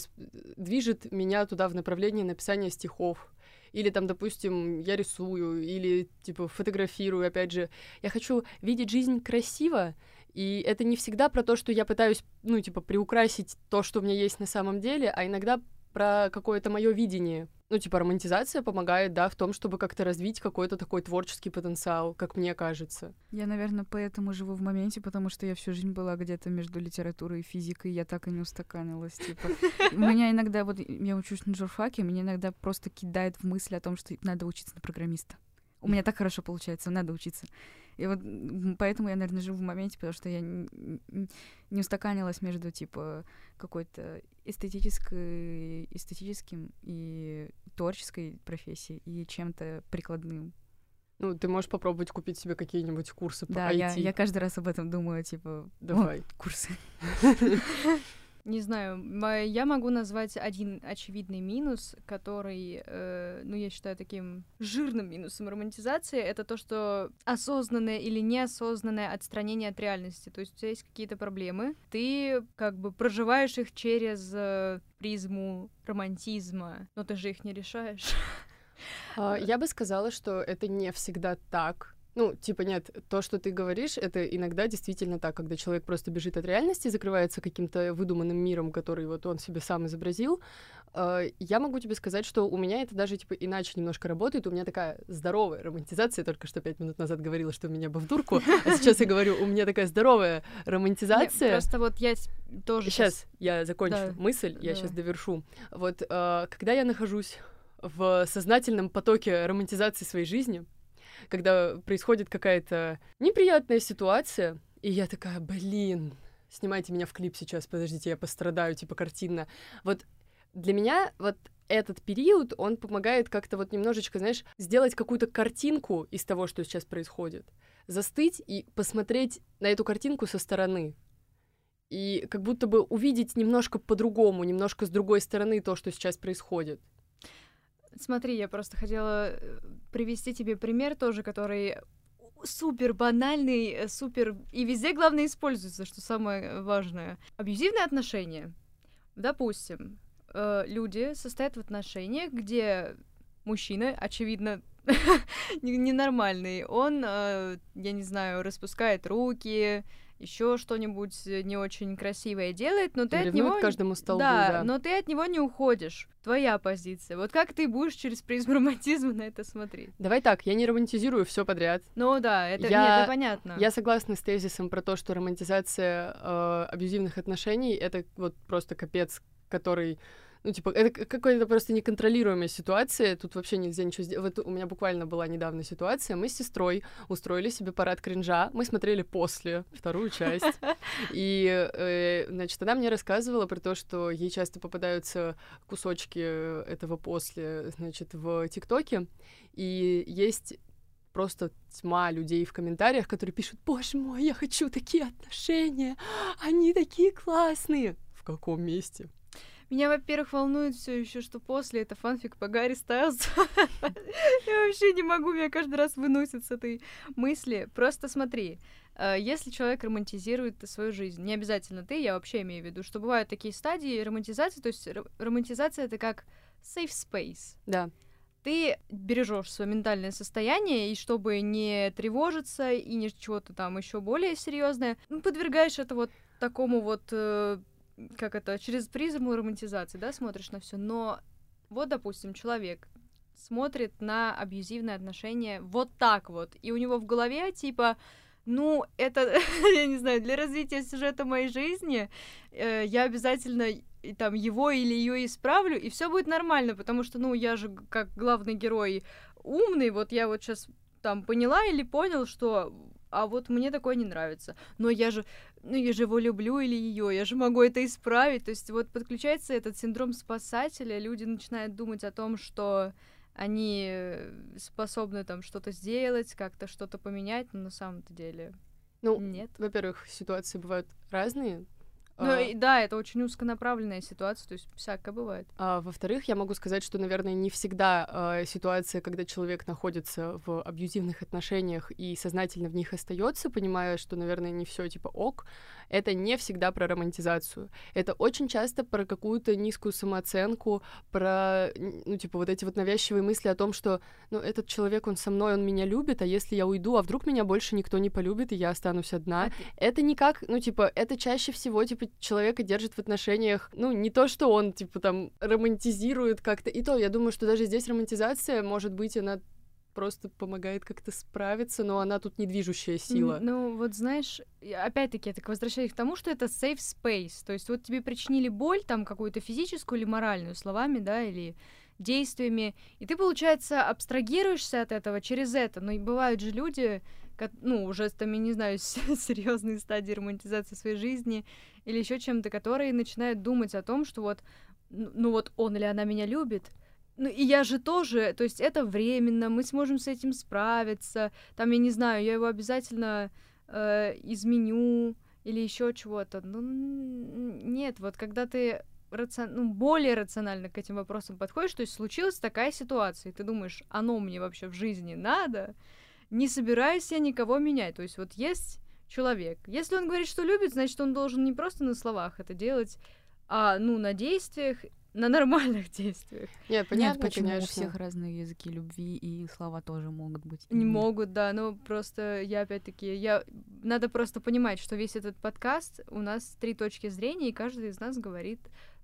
движет меня туда в направлении написания стихов. Или там, допустим, я рисую, или, типа, фотографирую, опять же. Я хочу видеть жизнь красиво, и это не всегда про то, что я пытаюсь, ну, типа, приукрасить то, что у меня есть на самом деле, а иногда про какое-то мое видение. ну, типа, романтизация помогает, да, в том, чтобы как-то развить какой-то такой творческий потенциал, как мне кажется. Я, наверное, поэтому живу в моменте, потому что я всю жизнь была где-то между литературой и физикой, и я так и не устаканилась, типа. Меня иногда, вот, я учусь на журфаке, меня иногда просто кидает в мысли о том, что надо учиться на программиста. У меня так хорошо получается, надо учиться. И вот поэтому я, наверное, живу в моменте, потому что я не устаканилась между, типа, какой-то эстетической, эстетическим и творческой профессией и чем-то прикладным. Ну, ты можешь попробовать купить себе какие-нибудь курсы по да, IT. Я, я каждый раз об этом думаю, типа, давай курсы. Не знаю, я могу назвать один очевидный минус, который, э, ну, я считаю таким жирным минусом романтизации, это то, что осознанное или неосознанное отстранение от реальности. То есть у тебя есть какие-то проблемы, ты как бы проживаешь их через э, призму романтизма, но ты же их не решаешь. А, я бы сказала, что это не всегда так. Ну, типа, нет, то, что ты говоришь, это иногда действительно так, когда человек просто бежит от реальности, закрывается каким-то выдуманным миром, который вот он себе сам изобразил. А, я могу тебе сказать, что у меня это даже, типа, иначе немножко работает. У меня такая здоровая романтизация. Я только что пять минут назад говорила, что у меня бы в дурку, а сейчас я говорю, у меня такая здоровая романтизация. Просто вот я тоже... Сейчас я закончу мысль, я сейчас довершу. Вот а, когда я нахожусь в сознательном потоке романтизации своей жизни, когда происходит какая-то неприятная ситуация, и я такая, блин, снимайте меня в клип сейчас, подождите, я пострадаю, типа, картинно. Вот для меня вот этот период, он помогает как-то вот немножечко, знаешь, сделать какую-то картинку из того, что сейчас происходит. Застыть и посмотреть на эту картинку со стороны. И как будто бы увидеть немножко по-другому, немножко с другой стороны то, что сейчас происходит. Смотри, я просто хотела э, привести тебе пример тоже, который супер банальный, э, супер... И везде, главное, используется, что самое важное. Абьюзивные отношения. Допустим, э, люди состоят в отношениях, где мужчина, очевидно, ненормальный, он, я не знаю, распускает руки, еще что-нибудь э, не очень красивое делает, но ты Ревнует от него... каждому столбу, да, да, но ты от него не уходишь. Твоя позиция. Вот как ты будешь через призму романтизма на это смотреть? Давай так, я не романтизирую все подряд. Ну да, это, я, нет, это понятно. Я согласна с тезисом про то, что романтизация э, абьюзивных отношений — это вот просто капец, который ну, типа, это какая-то просто неконтролируемая ситуация, тут вообще нельзя ничего сделать. Вот у меня буквально была недавно ситуация, мы с сестрой устроили себе парад кринжа, мы смотрели после вторую часть, и, э, значит, она мне рассказывала про то, что ей часто попадаются кусочки этого после, значит, в ТикТоке, и есть просто тьма людей в комментариях, которые пишут, боже мой, я хочу такие отношения, они такие классные. В каком месте? Меня, во-первых, волнует все еще, что после это фанфик по Гарри Стайлзу. Я вообще не могу, меня каждый раз выносит с этой мысли. Просто смотри, э, если человек романтизирует свою жизнь, не обязательно ты, я вообще имею в виду, что бывают такие стадии романтизации, то есть романтизация это как safe space. Да ты бережешь свое ментальное состояние, и чтобы не тревожиться и не чего-то там еще более серьезное, ну, подвергаешь это вот такому вот э, как это, через призму романтизации, да, смотришь на все. Но вот, допустим, человек смотрит на абьюзивные отношения вот так вот, и у него в голове типа, ну, это, я не знаю, для развития сюжета моей жизни э, я обязательно там его или ее исправлю, и все будет нормально, потому что, ну, я же как главный герой умный, вот я вот сейчас там поняла или понял, что а вот мне такое не нравится. Но я же, ну я же его люблю или ее, я же могу это исправить. То есть вот подключается этот синдром спасателя, люди начинают думать о том, что они э, способны там что-то сделать, как-то что-то поменять, но на самом-то деле ну, нет. Во-первых, ситуации бывают разные. Ну, а... да, это очень узконаправленная ситуация, то есть всякое бывает. А, во-вторых, я могу сказать, что, наверное, не всегда а, ситуация, когда человек находится в абьюзивных отношениях и сознательно в них остается, понимая, что, наверное, не все типа ок, это не всегда про романтизацию. Это очень часто про какую-то низкую самооценку, про, ну, типа, вот эти вот навязчивые мысли о том, что, ну, этот человек, он со мной, он меня любит, а если я уйду, а вдруг меня больше никто не полюбит, и я останусь одна. Это никак, ну, типа, это чаще всего, типа, человека держит в отношениях, ну, не то, что он, типа, там, романтизирует как-то. И то, я думаю, что даже здесь романтизация, может быть, она просто помогает как-то справиться, но она тут не движущая сила. Ну, вот знаешь, опять-таки, я так возвращаюсь к тому, что это safe space. То есть вот тебе причинили боль, там, какую-то физическую или моральную, словами, да, или действиями, и ты, получается, абстрагируешься от этого через это. Но и бывают же люди, ну, уже там, я не знаю, серьезные стадии романтизации своей жизни или еще чем-то, которые начинают думать о том, что вот, ну вот он или она меня любит, ну и я же тоже, то есть это временно, мы сможем с этим справиться, там, я не знаю, я его обязательно э, изменю или еще чего-то. Ну, нет, вот когда ты рацион... ну, более рационально к этим вопросам подходишь, то есть случилась такая ситуация, и ты думаешь, оно мне вообще в жизни надо, не собираюсь я никого менять. То есть вот есть человек. Если он говорит, что любит, значит, он должен не просто на словах это делать, а, ну, на действиях на нормальных действиях. Нет, понятно, Нет, почему конечно. у всех разные языки любви, и слова тоже могут быть. Не могут, да, но просто я опять-таки, я... Надо просто понимать, что весь этот подкаст, у нас три точки зрения, и каждый из нас говорит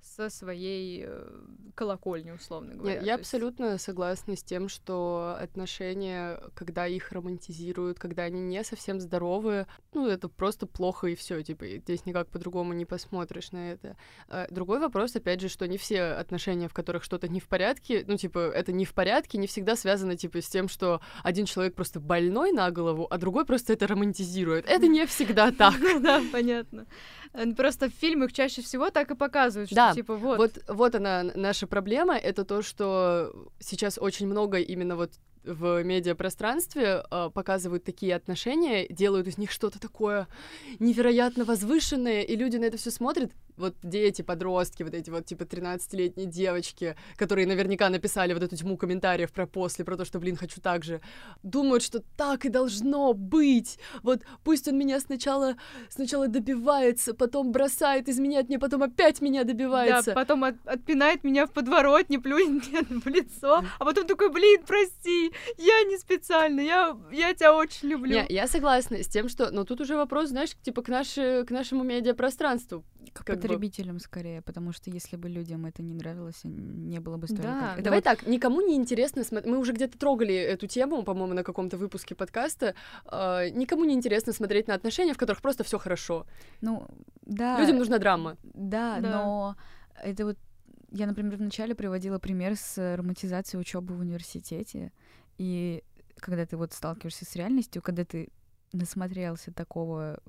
со своей э, колокольни, условно говоря. Нет, я абсолютно согласна с тем, что отношения, когда их романтизируют, когда они не совсем здоровые, ну, это просто плохо и все, типа, здесь никак по-другому не посмотришь на это. А другой вопрос, опять же, что не все отношения, в которых что-то не в порядке, ну, типа, это не в порядке, не всегда связано, типа, с тем, что один человек просто больной на голову, а другой просто это романтизирует. Это не всегда так. Да, понятно. Просто в фильмах чаще всего так и показывают, что типа вот. Вот, вот она наша проблема, это то, что сейчас очень много именно вот в медиапространстве э, показывают такие отношения, делают из них что-то такое невероятно возвышенное, и люди на это все смотрят. Вот дети, подростки, вот эти вот типа 13-летние девочки, которые наверняка написали вот эту тьму комментариев про после, про то, что, блин, хочу так же, думают, что так и должно быть. Вот пусть он меня сначала, сначала добивается, потом бросает, изменяет мне, потом опять меня добивается. Да, потом от, отпинает меня в подворотне, плюнет мне в лицо, а потом такой, блин, прости, я не специально, я, я тебя очень люблю. Не, я согласна с тем, что... Но тут уже вопрос, знаешь, типа к, наши, к нашему медиапространству. К потребителям бы. скорее, потому что если бы людям это не нравилось, не было бы столько... Да, это давай вот... так, никому не интересно смотреть... Мы уже где-то трогали эту тему, по-моему, на каком-то выпуске подкаста. Э, никому не интересно смотреть на отношения, в которых просто все хорошо. Ну, да. Людям нужна драма. Да, да. но это вот... Я, например, вначале приводила пример с романтизацией учебы в университете. И когда ты вот сталкиваешься с реальностью, когда ты насмотрелся такого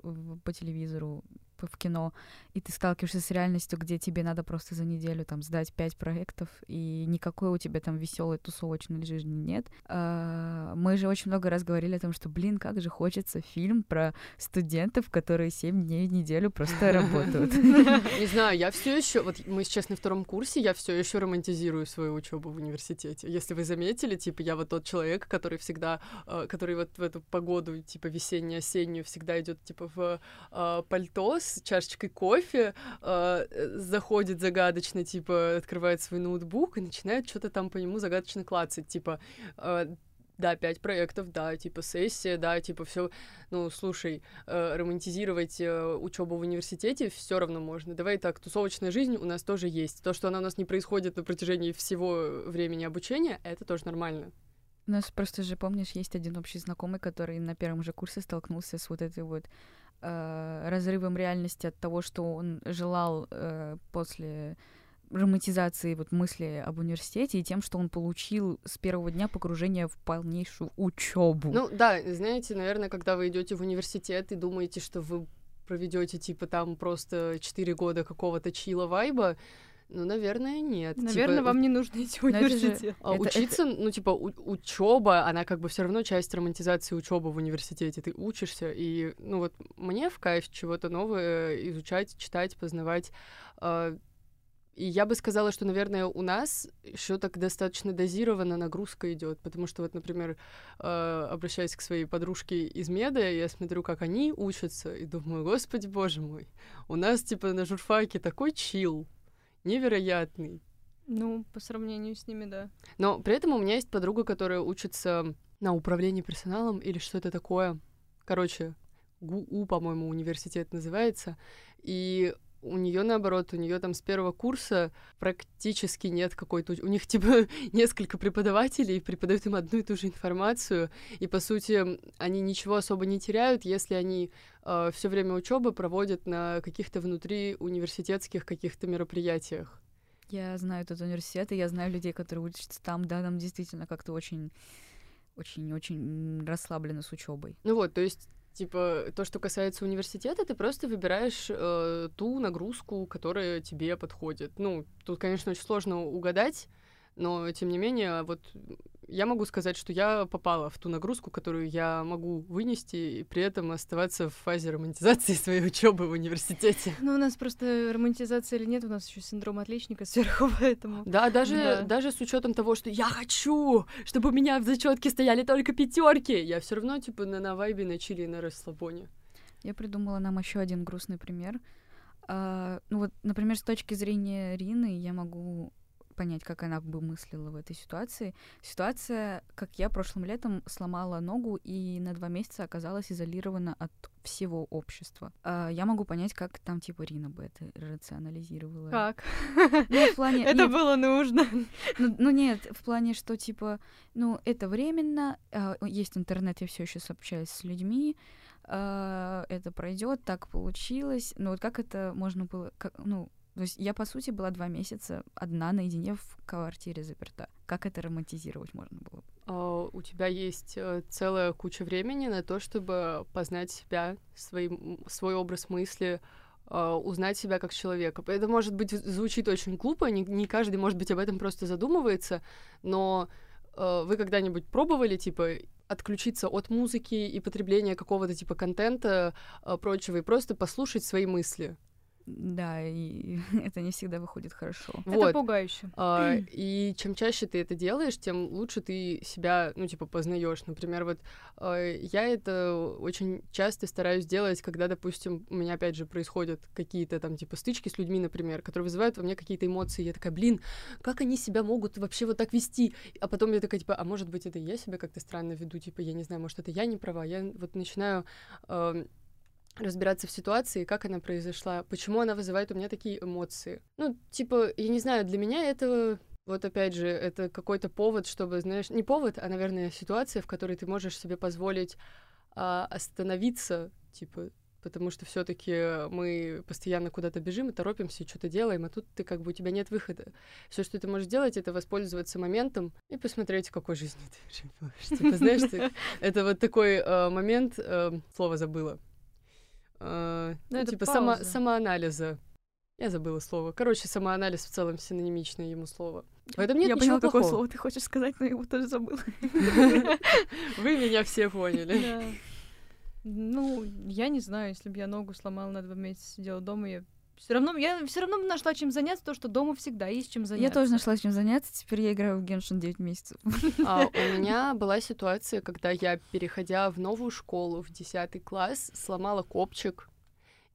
по телевизору, в кино, и ты сталкиваешься с реальностью, где тебе надо просто за неделю там сдать пять проектов, и никакой у тебя там веселой тусовочной жизни нет. А, мы же очень много раз говорили о том, что, блин, как же хочется фильм про студентов, которые семь дней в неделю просто работают. Не знаю, я все еще, вот мы сейчас на втором курсе, я все еще романтизирую свою учебу в университете. Если вы заметили, типа, я вот тот человек, который всегда, а, который вот в эту погоду, типа, весеннюю-осеннюю, всегда идет типа, в а, пальто с чашечкой кофе, э, заходит загадочно, типа, открывает свой ноутбук и начинает что-то там по нему загадочно клацать, типа, э, да, пять проектов, да, типа сессия, да, типа все. Ну, слушай, э, романтизировать э, учебу в университете все равно можно. Давай так, тусовочная жизнь у нас тоже есть. То, что она у нас не происходит на протяжении всего времени обучения, это тоже нормально. У нас просто же, помнишь, есть один общий знакомый, который на первом же курсе столкнулся с вот этой вот э, разрывом реальности от того, что он желал э, после романтизации вот мысли об университете и тем, что он получил с первого дня погружение в полнейшую учебу. Ну да, знаете, наверное, когда вы идете в университет и думаете, что вы проведете типа там просто 4 года какого-то чила вайба, ну, наверное, нет. Наверное, типа, вам не нужно идти в университет. Же, а, это, учиться, это... ну, типа, учеба, она как бы все равно часть романтизации учебы в университете. Ты учишься, и, ну, вот мне в кайф чего-то новое изучать, читать, познавать. А, и я бы сказала, что, наверное, у нас еще так достаточно дозированно нагрузка идет, потому что вот, например, э, обращаясь к своей подружке из меда, я смотрю, как они учатся, и думаю, господи, боже мой, у нас типа на журфаке такой чил, невероятный. Ну, по сравнению с ними, да. Но при этом у меня есть подруга, которая учится на управлении персоналом или что-то такое. Короче, ГУ, по-моему, университет называется. И у нее наоборот, у нее там с первого курса практически нет какой-то... У них типа несколько преподавателей преподают им одну и ту же информацию, и по сути они ничего особо не теряют, если они э, все время учебы проводят на каких-то внутри университетских каких-то мероприятиях. Я знаю этот университет, и я знаю людей, которые учатся там, да, там действительно как-то очень очень-очень расслабленно с учебой. Ну вот, то есть Типа, то, что касается университета, ты просто выбираешь э, ту нагрузку, которая тебе подходит. Ну, тут, конечно, очень сложно угадать, но, тем не менее, вот я могу сказать, что я попала в ту нагрузку, которую я могу вынести, и при этом оставаться в фазе романтизации своей учебы в университете. Ну, у нас просто романтизация или нет, у нас еще синдром отличника сверху, поэтому. Да, даже, да. даже с учетом того, что я хочу, чтобы у меня в зачетке стояли только пятерки, я все равно типа на, на вайбе, на чили, на расслабоне. Я придумала нам еще один грустный пример. Uh, ну вот, например, с точки зрения Рины я могу понять, как она бы мыслила в этой ситуации. Ситуация, как я прошлым летом сломала ногу и на два месяца оказалась изолирована от всего общества. А я могу понять, как там, типа, Рина бы это рационализировала. Как? Ну, в плане... Это было нужно. Ну, ну, нет, в плане, что, типа, ну, это временно, а, есть интернет, я все еще сообщаюсь с людьми, а, это пройдет, так получилось. Но вот как это можно было, как, ну, то есть я, по сути, была два месяца одна наедине в квартире заперта. Как это романтизировать можно было? Uh, у тебя есть uh, целая куча времени на то, чтобы познать себя, свой, свой образ мысли, uh, узнать себя как человека. Это, может быть, звучит очень глупо, не, не каждый, может быть, об этом просто задумывается, но вы когда-нибудь пробовали, типа, отключиться от музыки и потребления какого-то типа контента, прочего, и просто послушать свои мысли? Да, и это не всегда выходит хорошо. Вот. Это пугающе. А, и чем чаще ты это делаешь, тем лучше ты себя, ну, типа, познаешь. Например, вот а, я это очень часто стараюсь делать, когда, допустим, у меня, опять же, происходят какие-то там, типа, стычки с людьми, например, которые вызывают во мне какие-то эмоции. Я такая, блин, как они себя могут вообще вот так вести? А потом я такая, типа, а может быть, это я себя как-то странно веду? Типа, я не знаю, может, это я не права. Я вот начинаю разбираться в ситуации, как она произошла, почему она вызывает у меня такие эмоции. Ну, типа, я не знаю, для меня это вот опять же, это какой-то повод, чтобы, знаешь, не повод, а, наверное, ситуация, в которой ты можешь себе позволить а, остановиться, типа, потому что все-таки мы постоянно куда-то бежим и торопимся и что-то делаем, а тут ты как бы у тебя нет выхода. Все, что ты можешь делать, это воспользоваться моментом и посмотреть, какой жизни ты живешь. Типа, знаешь, это вот такой э, момент, э, слово забыла. Э, ну, ну типа само, самоанализа. Я забыла слово. Короче, самоанализ в целом синонимичное ему слово. В этом нет Я поняла, плохого. какое слово ты хочешь сказать, но я его тоже забыла. Вы меня все поняли. Ну, я не знаю, если бы я ногу сломала на два месяца, сидела дома, я все равно, я все равно нашла чем заняться, то, что дома всегда есть чем заняться. Я тоже нашла чем заняться, теперь я играю в Геншин 9 месяцев. А, у меня была ситуация, когда я, переходя в новую школу, в 10 класс, сломала копчик,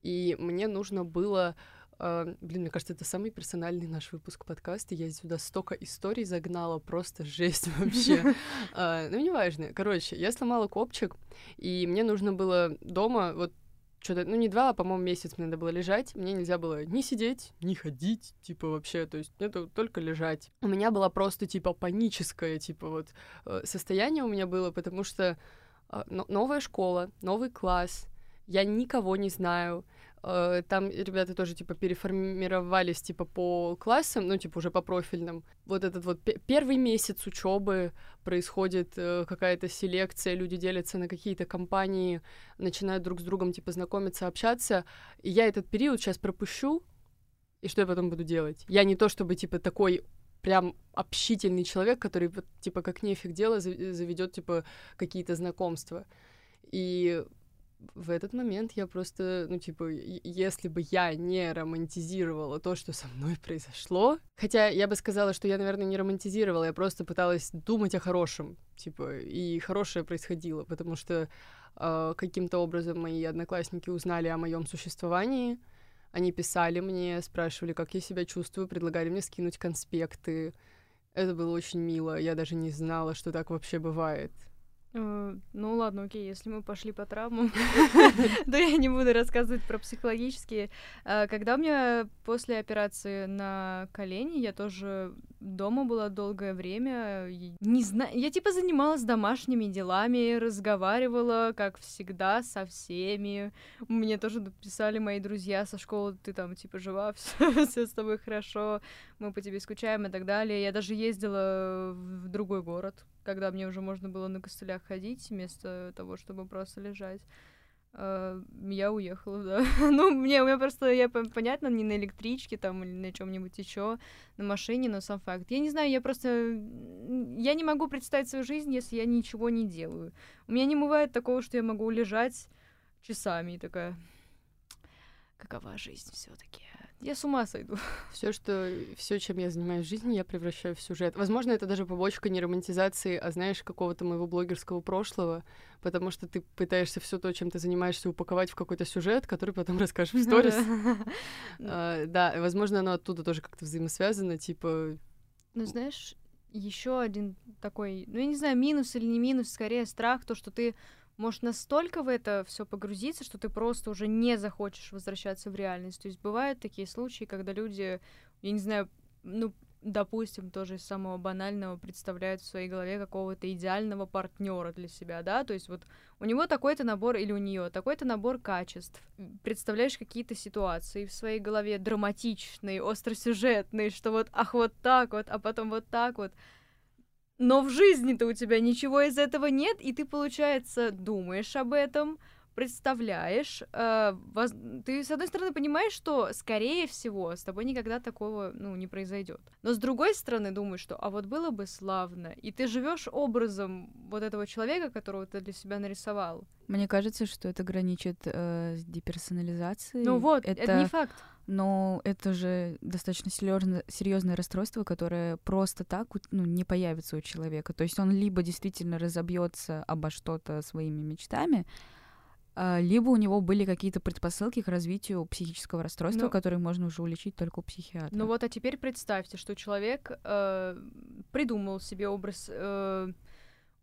и мне нужно было Uh, блин, мне кажется, это самый персональный наш выпуск подкаста. Я сюда столько историй загнала, просто жесть вообще. uh, ну, неважно. Короче, я сломала копчик, и мне нужно было дома, вот что-то, ну, не два, а, по-моему, месяц мне надо было лежать. Мне нельзя было ни сидеть, ни ходить, типа, вообще. То есть это только лежать. У меня было просто, типа, паническое, типа, вот, э, состояние у меня было, потому что э, новая школа, новый класс, я никого не знаю, там ребята тоже, типа, переформировались, типа, по классам, ну, типа, уже по профильным. Вот этот вот первый месяц учебы происходит э, какая-то селекция, люди делятся на какие-то компании, начинают друг с другом, типа, знакомиться, общаться. И я этот период сейчас пропущу, и что я потом буду делать? Я не то, чтобы, типа, такой прям общительный человек, который, типа, как нефиг дело, заведет, типа, какие-то знакомства. И в этот момент я просто, ну, типа, если бы я не романтизировала то, что со мной произошло, хотя я бы сказала, что я, наверное, не романтизировала, я просто пыталась думать о хорошем, типа, и хорошее происходило, потому что э, каким-то образом мои одноклассники узнали о моем существовании, они писали мне, спрашивали, как я себя чувствую, предлагали мне скинуть конспекты. Это было очень мило, я даже не знала, что так вообще бывает. Э, Ну ладно, окей, если мы пошли по травмам, то я не буду рассказывать про психологические. Э, Когда у меня после операции на колени, я тоже дома была долгое время. Не знаю, я типа занималась домашними делами, разговаривала, как всегда, со всеми. Мне тоже писали мои друзья со школы, ты там типа жива, все с тобой хорошо, мы по тебе скучаем и так далее. Я даже ездила в другой город, когда мне уже можно было на костылях ходить, вместо того, чтобы просто лежать. Э, Я уехала, да. Ну, мне, у меня просто, я пон- понятно, не на электричке там или на чем-нибудь еще, на машине, но сам факт. Я не знаю, я просто... Я не могу представить свою жизнь, если я ничего не делаю. У меня не бывает такого, что я могу лежать часами и такая... Какова жизнь все таки Я с ума сойду. Все, что все, чем я занимаюсь в жизни, я превращаю в сюжет. Возможно, это даже побочка не романтизации, а знаешь, какого-то моего блогерского прошлого, потому что ты пытаешься все то, чем ты занимаешься, упаковать в какой-то сюжет, который потом расскажешь в сторис. А, Да, и, возможно, оно оттуда тоже как-то взаимосвязано, типа Ну, знаешь, еще один такой, ну, я не знаю, минус или не минус, скорее страх, то, что ты можешь настолько в это все погрузиться, что ты просто уже не захочешь возвращаться в реальность. То есть бывают такие случаи, когда люди, я не знаю, ну, допустим, тоже из самого банального представляют в своей голове какого-то идеального партнера для себя, да, то есть вот у него такой-то набор или у нее такой-то набор качеств, представляешь какие-то ситуации в своей голове драматичные, остросюжетные, что вот ах вот так вот, а потом вот так вот, но в жизни-то у тебя ничего из этого нет, и ты, получается, думаешь об этом, представляешь, э, воз- ты, с одной стороны, понимаешь, что, скорее всего, с тобой никогда такого, ну, не произойдет. Но с другой стороны, думаешь, что, а вот было бы славно, и ты живешь образом вот этого человека, которого ты для себя нарисовал. Мне кажется, что это граничит э, с деперсонализацией. Ну вот, это... не факт. Но это же достаточно серьезное, серьезное расстройство, которое просто так ну, не появится у человека. То есть он либо действительно разобьется обо что-то своими мечтами, а, либо у него были какие-то предпосылки к развитию психического расстройства, Ну- которые можно уже улечить только у психиатра. Ну вот, а теперь представьте, что человек э, придумал себе образ э,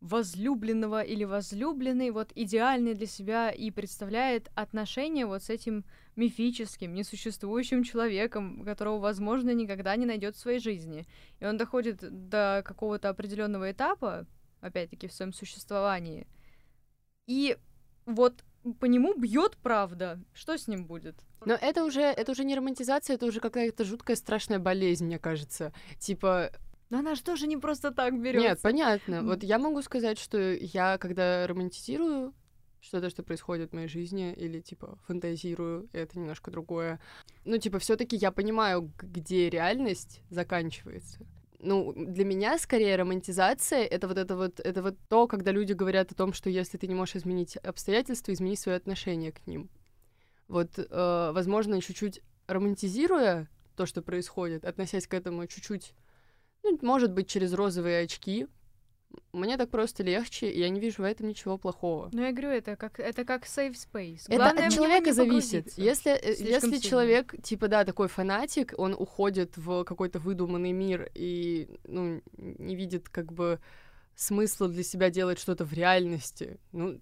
возлюбленного или возлюбленной, вот идеальный для себя, и представляет отношения вот с этим мифическим, несуществующим человеком, которого, возможно, никогда не найдет в своей жизни. И он доходит до какого-то определенного этапа, опять-таки, в своем существовании, и вот по нему бьет правда. Что с ним будет? Но это уже, это уже не романтизация, это уже какая-то жуткая страшная болезнь, мне кажется. Типа, Но она же тоже не просто так берет. нет, понятно. Вот я могу сказать, что я, когда романтизирую что-то, что происходит в моей жизни, или, типа, фантазирую, это немножко другое. Ну, типа, все таки я понимаю, где реальность заканчивается. Ну, для меня скорее романтизация это вот это вот это вот то, когда люди говорят о том, что если ты не можешь изменить обстоятельства, измени свое отношение к ним. Вот, э, возможно, чуть-чуть романтизируя то, что происходит, относясь к этому чуть-чуть, ну, может быть, через розовые очки, мне так просто легче, и я не вижу в этом ничего плохого. Ну, я говорю, это как, это как safe space. Это Главное от человека зависит. Если, э, слишком если сильно. человек, типа, да, такой фанатик, он уходит в какой-то выдуманный мир и, ну, не видит, как бы, смысла для себя делать что-то в реальности, ну,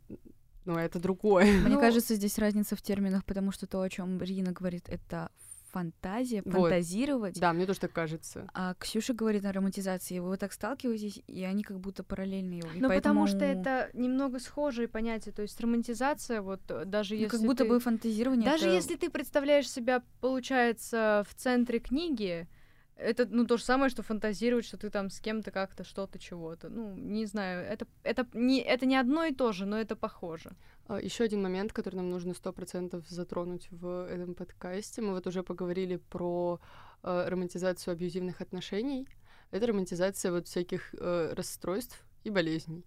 ну, это другое. Мне Ну- кажется, здесь разница в терминах, потому что то, о чем Рина говорит, это фантазия, Вот. фантазировать. Да, мне тоже так кажется. А Ксюша говорит о романтизации. Вы вот так сталкиваетесь, и они как будто параллельные. Ну, потому что поэтому, это немного схожие понятия. То есть романтизация, вот э, даже ну, если как будто ты- бы фантазирование. Даже это- если ты представляешь себя, получается, в центре книги, это, ну, то же самое, что фантазировать, что ты там с кем-то как-то что-то, чего-то. Ну, не знаю, это, это, не, это не одно и то же, но это похоже. Еще один момент, который нам нужно сто процентов затронуть в этом подкасте. Мы вот уже поговорили про э, романтизацию абьюзивных отношений. Это романтизация вот всяких э, расстройств и болезней.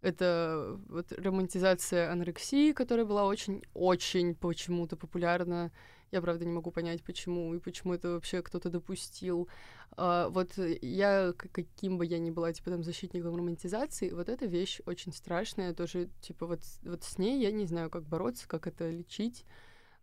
Это вот романтизация анорексии, которая была очень-очень почему-то популярна. Я, правда, не могу понять, почему и почему это вообще кто-то допустил. А, вот я, каким бы я ни была, типа, там, защитником романтизации, вот эта вещь очень страшная, тоже, типа, вот, вот с ней я не знаю, как бороться, как это лечить.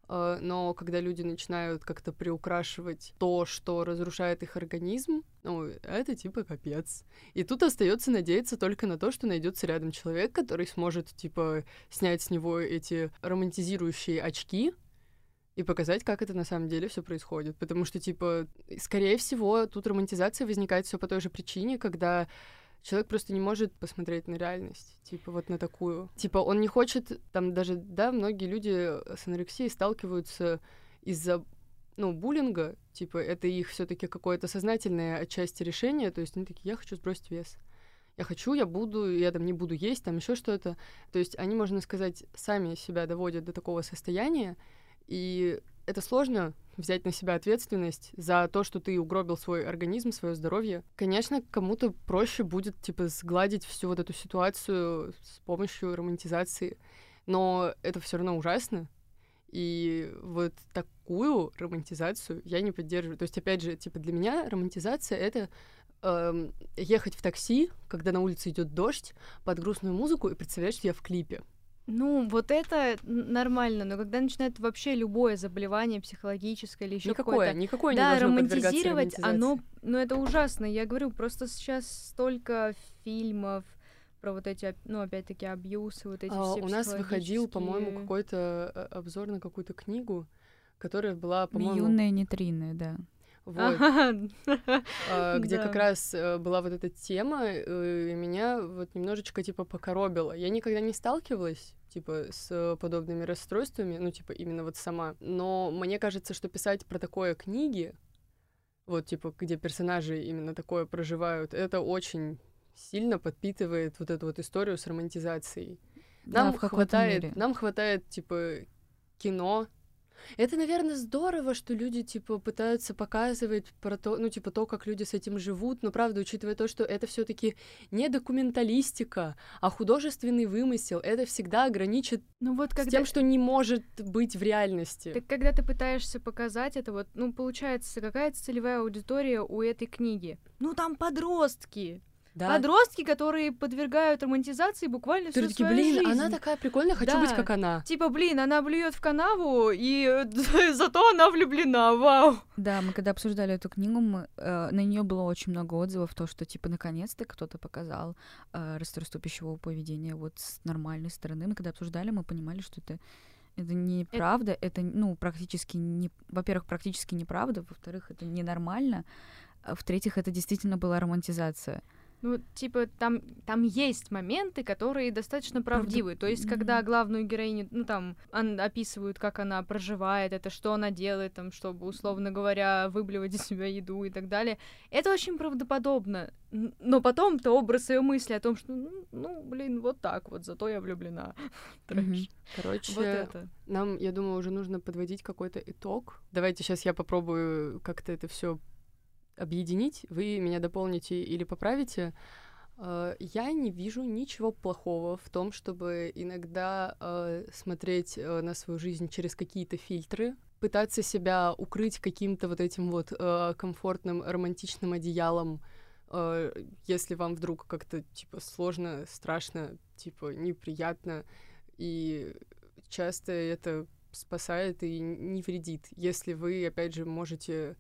э, но когда люди начинают как-то приукрашивать то, что разрушает их организм, ну, это типа капец. И тут остается надеяться только на то, что найдется рядом человек, который сможет, типа, снять с него эти романтизирующие очки, и показать, как это на самом деле все происходит. Потому что, типа, скорее всего, тут романтизация возникает все по той же причине, когда человек просто не может посмотреть на реальность, типа вот на такую. Типа он не хочет, там даже, да, многие люди с анорексией сталкиваются из-за ну, буллинга, типа, это их все таки какое-то сознательное отчасти решение, то есть они такие, я хочу сбросить вес. Я хочу, я буду, я там не буду есть, там еще что-то. То есть они, можно сказать, сами себя доводят до такого состояния, и это сложно взять на себя ответственность за то, что ты угробил свой организм, свое здоровье. Конечно, кому-то проще будет, типа, сгладить всю вот эту ситуацию с помощью романтизации, но это все равно ужасно. И вот такую романтизацию я не поддерживаю. То есть, опять же, типа, для меня романтизация — это эм, ехать в такси, когда на улице идет дождь, под грустную музыку и представлять, что я в клипе. Ну, вот это нормально, но когда начинает вообще любое заболевание психологическое или еще какое-то... Никакое да, не романтизировать, оно... Ну, это ужасно. Я говорю, просто сейчас столько фильмов про вот эти, ну, опять-таки, абьюсы, вот эти а, все У нас выходил, по-моему, какой-то э, обзор на какую-то книгу, которая была, по-моему... Юные нейтрины, да. Вот. А, где как раз э, была вот эта тема, э, и меня вот немножечко, типа, покоробило. Я никогда не сталкивалась типа, с подобными расстройствами, ну, типа, именно вот сама. Но мне кажется, что писать про такое книги, вот, типа, где персонажи именно такое проживают, это очень сильно подпитывает вот эту вот историю с романтизацией. Нам да, хватает, мере. нам хватает, типа, кино, это, наверное, здорово, что люди, типа, пытаются показывать про то, ну, типа, то, как люди с этим живут, но, правда, учитывая то, что это все таки не документалистика, а художественный вымысел, это всегда ограничит ну, вот когда... с тем, что не может быть в реальности. Так когда ты пытаешься показать это, вот, ну, получается, какая целевая аудитория у этой книги? Ну, там подростки! Да. Подростки, которые подвергают романтизации буквально всю такие, свою блин, жизнь. она такая прикольная, хочу да. быть как она. Типа, блин, она блюет в канаву, и зато она влюблена, вау. Да, мы когда обсуждали эту книгу, мы, э, на нее было очень много отзывов, то, что, типа, наконец-то кто-то показал э, расстройство пищевого поведения вот с нормальной стороны. Мы когда обсуждали, мы понимали, что это это неправда, это, это ну, практически не... Во-первых, практически неправда, во-вторых, это ненормально, а в-третьих, это действительно была романтизация. Ну, типа, там, там есть моменты, которые достаточно правдивые. То есть, когда главную героиню, ну, там, он, описывают, как она проживает, это что она делает, там, чтобы, условно говоря, выблевать из себя еду и так далее. Это очень правдоподобно. Но потом-то образ ее мысли о том, что, ну, ну блин, вот так вот, зато я влюблена. Трэш. Короче, вот это. нам, я думаю, уже нужно подводить какой-то итог. Давайте сейчас я попробую как-то это все объединить, вы меня дополните или поправите. Э, я не вижу ничего плохого в том, чтобы иногда э, смотреть э, на свою жизнь через какие-то фильтры, пытаться себя укрыть каким-то вот этим вот комфортным романтичным одеялом, если вам вдруг как-то типа сложно, страшно, типа неприятно, и часто это спасает и не вредит, если вы, опять же, можете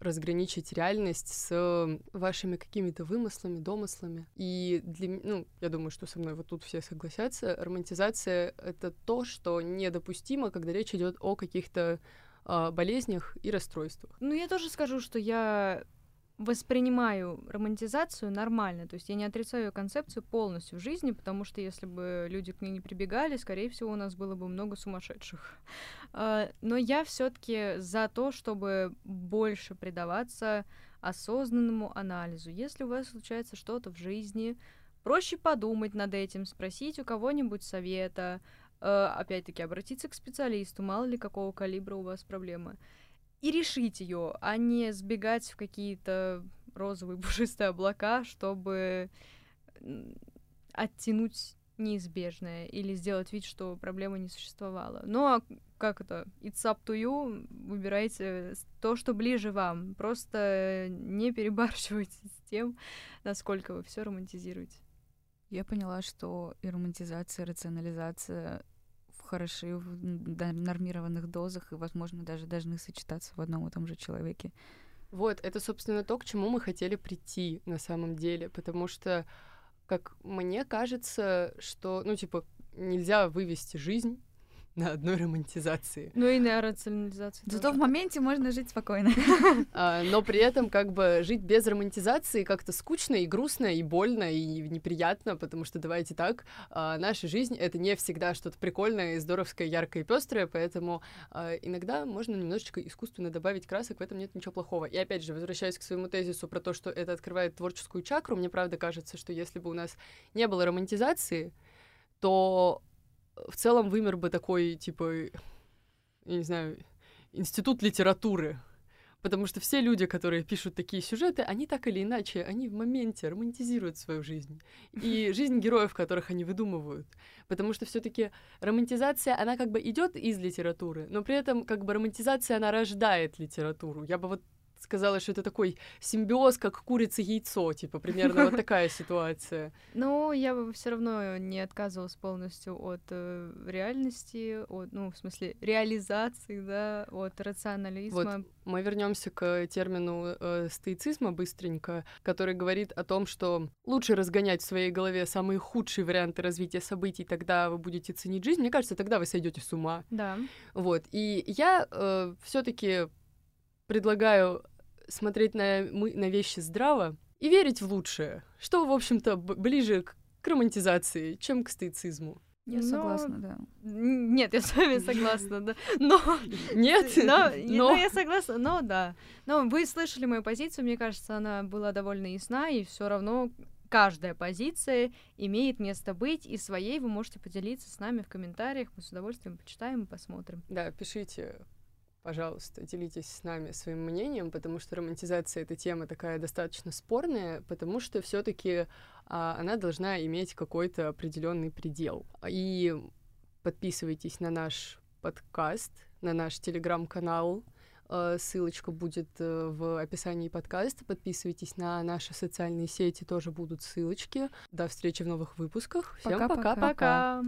разграничить реальность с вашими какими-то вымыслами, домыслами. И для ну, я думаю, что со мной вот тут все согласятся, романтизация — это то, что недопустимо, когда речь идет о каких-то э, болезнях и расстройствах. Ну, я тоже скажу, что я воспринимаю романтизацию нормально, то есть я не отрицаю ее концепцию полностью в жизни, потому что если бы люди к ней не прибегали, скорее всего, у нас было бы много сумасшедших. А, но я все-таки за то, чтобы больше предаваться осознанному анализу. Если у вас случается что-то в жизни, проще подумать над этим, спросить у кого-нибудь совета, а, опять-таки обратиться к специалисту, мало ли какого калибра у вас проблемы и решить ее, а не сбегать в какие-то розовые пушистые облака, чтобы оттянуть неизбежное или сделать вид, что проблемы не существовало. Ну а как это? It's up to you. Выбирайте то, что ближе вам. Просто не перебарщивайте с тем, насколько вы все романтизируете. Я поняла, что и романтизация, и рационализация хороши в нормированных дозах и, возможно, даже должны сочетаться в одном и том же человеке. Вот, это, собственно, то, к чему мы хотели прийти на самом деле, потому что, как мне кажется, что, ну, типа, нельзя вывести жизнь на одной романтизации. Ну и на рационализации. Зато тоже. в моменте можно жить спокойно. А, но при этом как бы жить без романтизации как-то скучно и грустно, и больно, и неприятно, потому что, давайте так, а, наша жизнь — это не всегда что-то прикольное, и здоровское, яркое и пестрое, поэтому а, иногда можно немножечко искусственно добавить красок, в этом нет ничего плохого. И опять же, возвращаясь к своему тезису про то, что это открывает творческую чакру, мне правда кажется, что если бы у нас не было романтизации, то в целом вымер бы такой, типа, я не знаю, институт литературы. Потому что все люди, которые пишут такие сюжеты, они так или иначе, они в моменте романтизируют свою жизнь. И жизнь героев, которых они выдумывают. Потому что все-таки романтизация, она как бы идет из литературы, но при этом как бы романтизация, она рождает литературу. Я бы вот сказала, что это такой симбиоз, как курица-яйцо, типа примерно вот такая ситуация. Ну, я бы все равно не отказывалась полностью от э, реальности, от, ну, в смысле, реализации, да, от рационализма. Вот мы вернемся к термину э, стоицизма быстренько, который говорит о том, что лучше разгонять в своей голове самые худшие варианты развития событий, тогда вы будете ценить жизнь. Мне кажется, тогда вы сойдете с ума. Да. Вот. И я э, все-таки предлагаю смотреть на, мы, на вещи здраво и верить в лучшее, что, в общем-то, ближе к, к романтизации, чем к стоицизму. Я согласна, но... да. Нет, я с вами согласна, да. Но... Нет? Но... но я согласна, но да. Но вы слышали мою позицию, мне кажется, она была довольно ясна, и все равно каждая позиция имеет место быть, и своей вы можете поделиться с нами в комментариях, мы с удовольствием почитаем и посмотрим. Да, пишите пожалуйста, делитесь с нами своим мнением, потому что романтизация эта тема такая достаточно спорная, потому что все-таки а, она должна иметь какой-то определенный предел. И подписывайтесь на наш подкаст, на наш телеграм-канал. А, ссылочка будет э, в описании подкаста. Подписывайтесь на наши социальные сети, тоже будут ссылочки. До встречи в новых выпусках. Всем пока-пока.